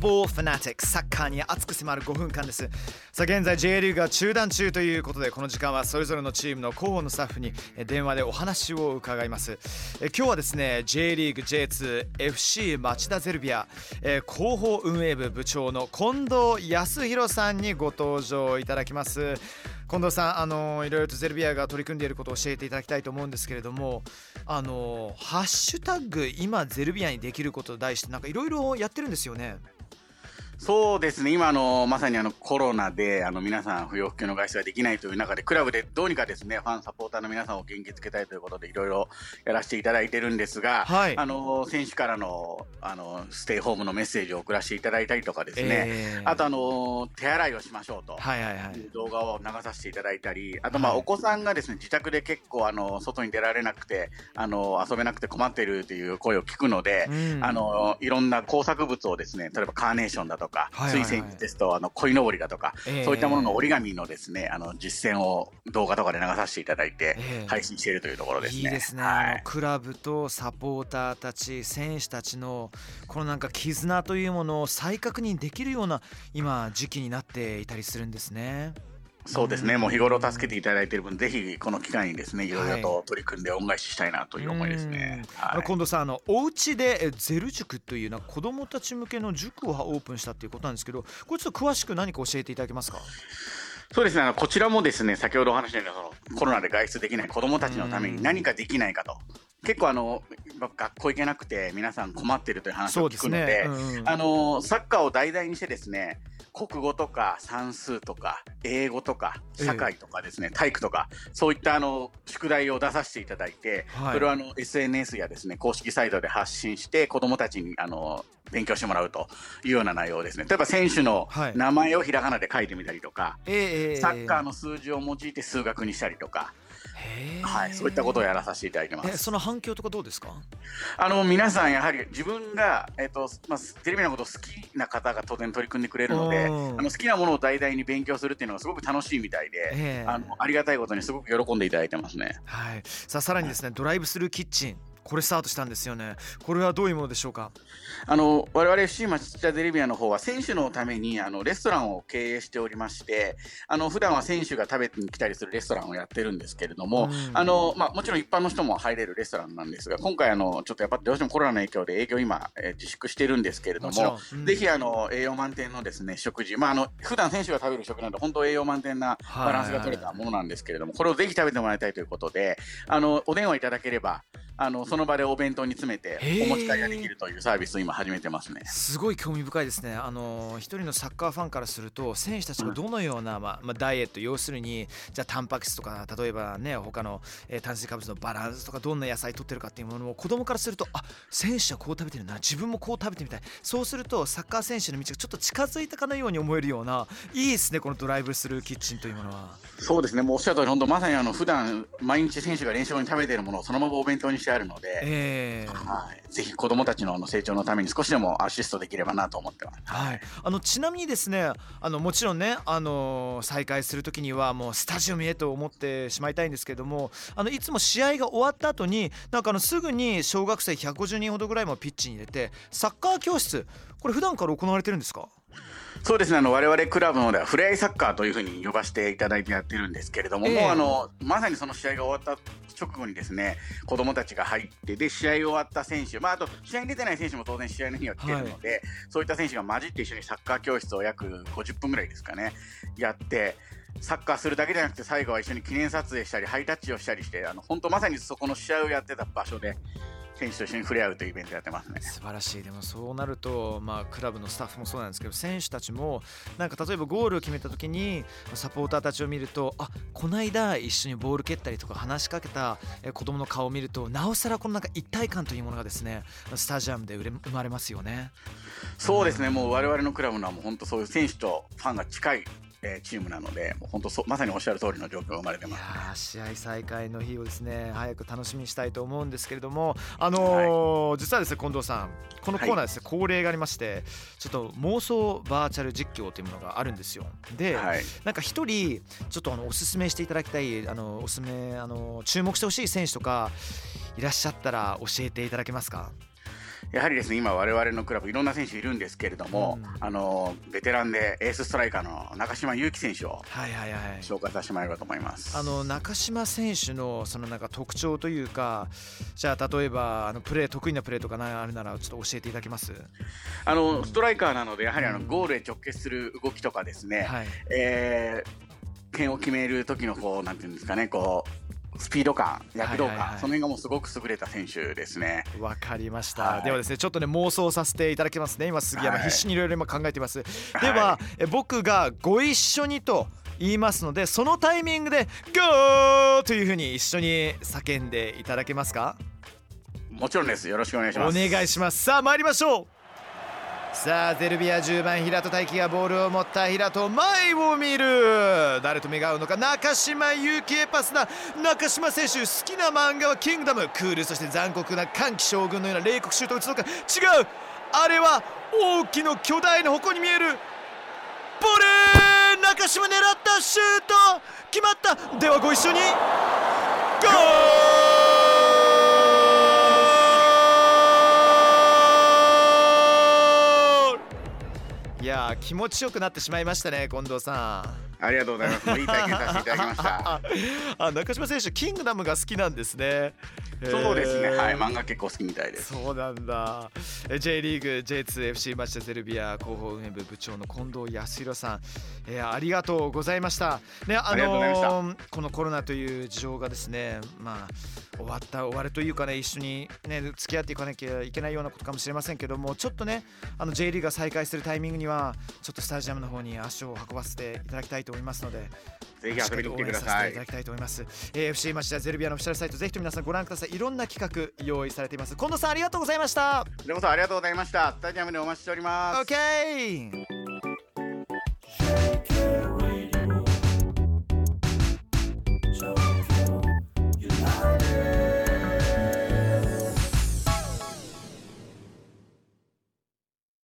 ボーファナティックサッカーに熱く迫る5分間です。さあ現在 J リーグが中断中ということでこの時間はそれぞれのチームの広報のスタッフに電話でお話を伺います。え今日はですね J リーグ J2FC 町田ゼルビアえ広報運営部部長の近藤康弘さんにご登場いただきます。近藤さんあのいろいろとゼルビアが取り組んでいることを教えていただきたいと思うんですけれどもあのハッシュタグ今ゼルビアにできることと題してなんかいろいろやってるんですよね。そうですね、今あの、まさにあのコロナであの皆さん、不要不急の外出ができないという中で、クラブでどうにかですねファン、サポーターの皆さんを元気づけたいということで、いろいろやらせていただいてるんですが、はい、あの選手からのあのステイホームのメッセージを送らせていただいたりとかですね、えー、あとあの、手洗いをしましょうと、はいはいはい、動画を流させていただいたり、あと、まあ、お子さんがですね自宅で結構あの、外に出られなくてあの、遊べなくて困っているという声を聞くので、うん、あの、いろんな工作物をですね例えばカーネーションだとか、はいはいはいですと、あの、鯉のぼりだとか、えー、そういったものの折り紙のですね、あの、実践を動画とかで流させていただいて、配信しているというところですね。いいですね。はい、クラブとサポーターたち、選手たちの、このなんか絆というものを再確認できるような、今、時期になっていたりするんですね。そうですね、もう日頃助けていただいている分、ぜひこの機会にですね、い。ろいろと取り組んで恩返ししたいなという思いですね。はい、今度さ、あのお家でゼル塾というな子どもたち向けの塾をオープンしたということなんですけど、これちょっと詳しく何か教えていただけますか？そうですね、あのこちらもですね、先ほどお話したように、コロナで外出できない子どもたちのために何かできないかと。結構あの学校行けなくて皆さん困っているという話を聞くので、ね。うん、あのサッカーを題材にしてですね国語とか算数とか英語とか社会とかですね、えー、体育とかそういったあの宿題を出させていただいて、はい、それをあの SNS やですね公式サイトで発信して子どもたちにあの勉強してもらうというような内容ですね例えば選手の名前をひらがなで書いてみたりとか、はい、サッカーの数字を用いて数学にしたりとか。はい、そういったことをやらさせていただいてます。その反響とかどうですか？あの皆さんやはり自分がえっ、ー、とまあテレビのこと好きな方が当然取り組んでくれるので、あの好きなものを題材に勉強するっていうのがすごく楽しいみたいで、あのありがたいことにすごく喜んでいただいてますね。はい。さあさらにですね、はい、ドライブスルーキッチンこれスタートしたんですよね。これはどういうものでしょうか？あの我々 FC 町田ゼルビアの方は選手のためにあのレストランを経営しておりまして、あの普段は選手が食べに来たりするレストランをやってるんですけれども、あのまあもちろん一般の人も入れるレストランなんですが、今回あのちょっとやっぱどうしてもコロナの影響で営業今、えー、自粛してるんですけれども、うん、ぜひあの栄養満点のですね食事、まああの普段選手が食べる食なんで本当栄養満点なバランスが取れたものなんですけれども、これをぜひ食べてもらいたいということで、あのお電話いただければ。あのその場でお弁当に詰めてお持ち帰りができるというサービスを今始めてますね。すごい興味深いですね。あの一人のサッカーファンからすると選手たちがどのような、まあまあ、ダイエット要するにじゃあタンパク質とか例えばね他の、えー、炭水化物のバランスとかどんな野菜とってるかっていうものを子供からするとあ選手はこう食べてるな自分もこう食べてみたい。そうするとサッカー選手の道がちょっと近づいたかのように思えるようないいですねこのドライブスルーキッチンというものは。そうですね。もうおっしゃる通り本当まさにあの普段毎日選手が練習後に食べているものをそのままお弁当にしてあるので、えーえ。ー、はい、ぜひ子どもたちのの成長のために少しでもアシストできればなと思ってます。はい、あのちなみにですねあのもちろんねあの再開する時にはもうスタジアムへと思ってしまいたいんですけどもあのいつも試合が終わった後になんかあのすぐに小学生150人ほどぐらいもピッチに入れてサッカー教室これ普段から行われてるんですか？そうですね。あの我々クラブのではフレアイサッカーというふうに呼ばせていただいてやってるんですけれども、えー、もうあのまさにその試合が終わった直後にですね子供たちが入ってで試合終わった選手、まあ、あと試合に出てない選手も当然試合の日は来てるので、はい、そういった選手が混じって一緒にサッカー教室を約50分ぐらいですかねやってサッカーするだけじゃなくて最後は一緒に記念撮影したりハイタッチをしたりしてあの本当まさにそこの試合をやってた場所で選手と一緒に触れ合うというイベントやってますね。素晴らしい。でもそうなると、まあ、クラブのスタッフもそうなんですけど選手たちもなんか例えばゴールを決めた時にサポーターたちを見るとあこの間一緒にボール蹴ったりとか話しかけた子供の顔を見るとなおさらこのなんか一体感というものがですねスタジアムで生まれますよね。そうですね、うん、もう我々のクラブのはもう本当そういう選手とファンが近いえー、チームなので、もう本当まさにおっしゃる通りの状況が生まれてます、ね、試合再開の日をですね早く楽しみにしたいと思うんですけれども、あのーはい、実はですね近藤さん、このコーナーですね、はい、恒例がありまして、ちょっと妄想バーチャル実況というものがあるんですよ。で、はい、なんか一人ちょっとあのおすすめしていただきたい、あのおすすめあの注目してほしい選手とかいらっしゃったら教えていただけますか？やはりですね今我々のクラブいろんな選手いるんですけれども、うん、あのベテランでエースストライカーの中島佑樹選手を紹介させてもらえればと思います。あの中島選手のそのなんか特徴というかじゃあ例えばあのプレー得意なプレーとかあるならちょっと教えていただけます？あのストライカーなのでやはりあの、ゴールへ直結する動きとかですね、はい、えー、点を決める時のこうなんていうんですかねこうスピード感、躍動感、はいはいはい、その辺がもうすごく優れた選手ですね。わかりました、はい、ではですねちょっとね妄想させていただきますね今杉山、必死にいろいろ今考えています、では、え僕がご一緒にと言いますのでそのタイミングで「ゴー!」というふうに一緒に叫んでいただけますか？もちろんです。よろしくお願いします。お願いします。さあ参りましょうさあゼルビア10番平戸大輝がボールを持った平戸前を見る。誰と目が合うのか？中島祐希へパスだ。中島選手好きな漫画はキングダム。クールそして残酷な歓喜将軍のような冷酷シュートを打つのか？違う。あれは大きな巨大な矛に見える。ボレー！中島狙ったシュート。決まった。ではご一緒に。ゴーいや気持ちよくなってしまいましたね近藤さん。ありがとうございます。いい体験させていただきました。あ中島選手キングダムが好きなんですね。そうですね、はい、漫画結構好きみたいです。そうなんだ。J リーグ J2FC 町田ゼルビア広報運営部部長の近藤康弘さん、えー、ありがとうございました。ね、あのー、このコロナという事情がですね、まあ終わった終わるというかね、一緒にね付き合っていかなきゃいけないようなことかもしれませんけども、ちょっとね、あの J リーグが再開するタイミングにはちょっとスタジアムの方に足を運ばせていただきたいと思いますので。ぜひ遊びに来てください。いただきたいと思います。えー、FC 町田ゼルビアのオフィシャルサイトぜひと皆さんご覧ください。いろんな企画用意されています。近藤さんありがとうございました。でこそありがとうございました。スタジアムでお待ちしております。オッケー。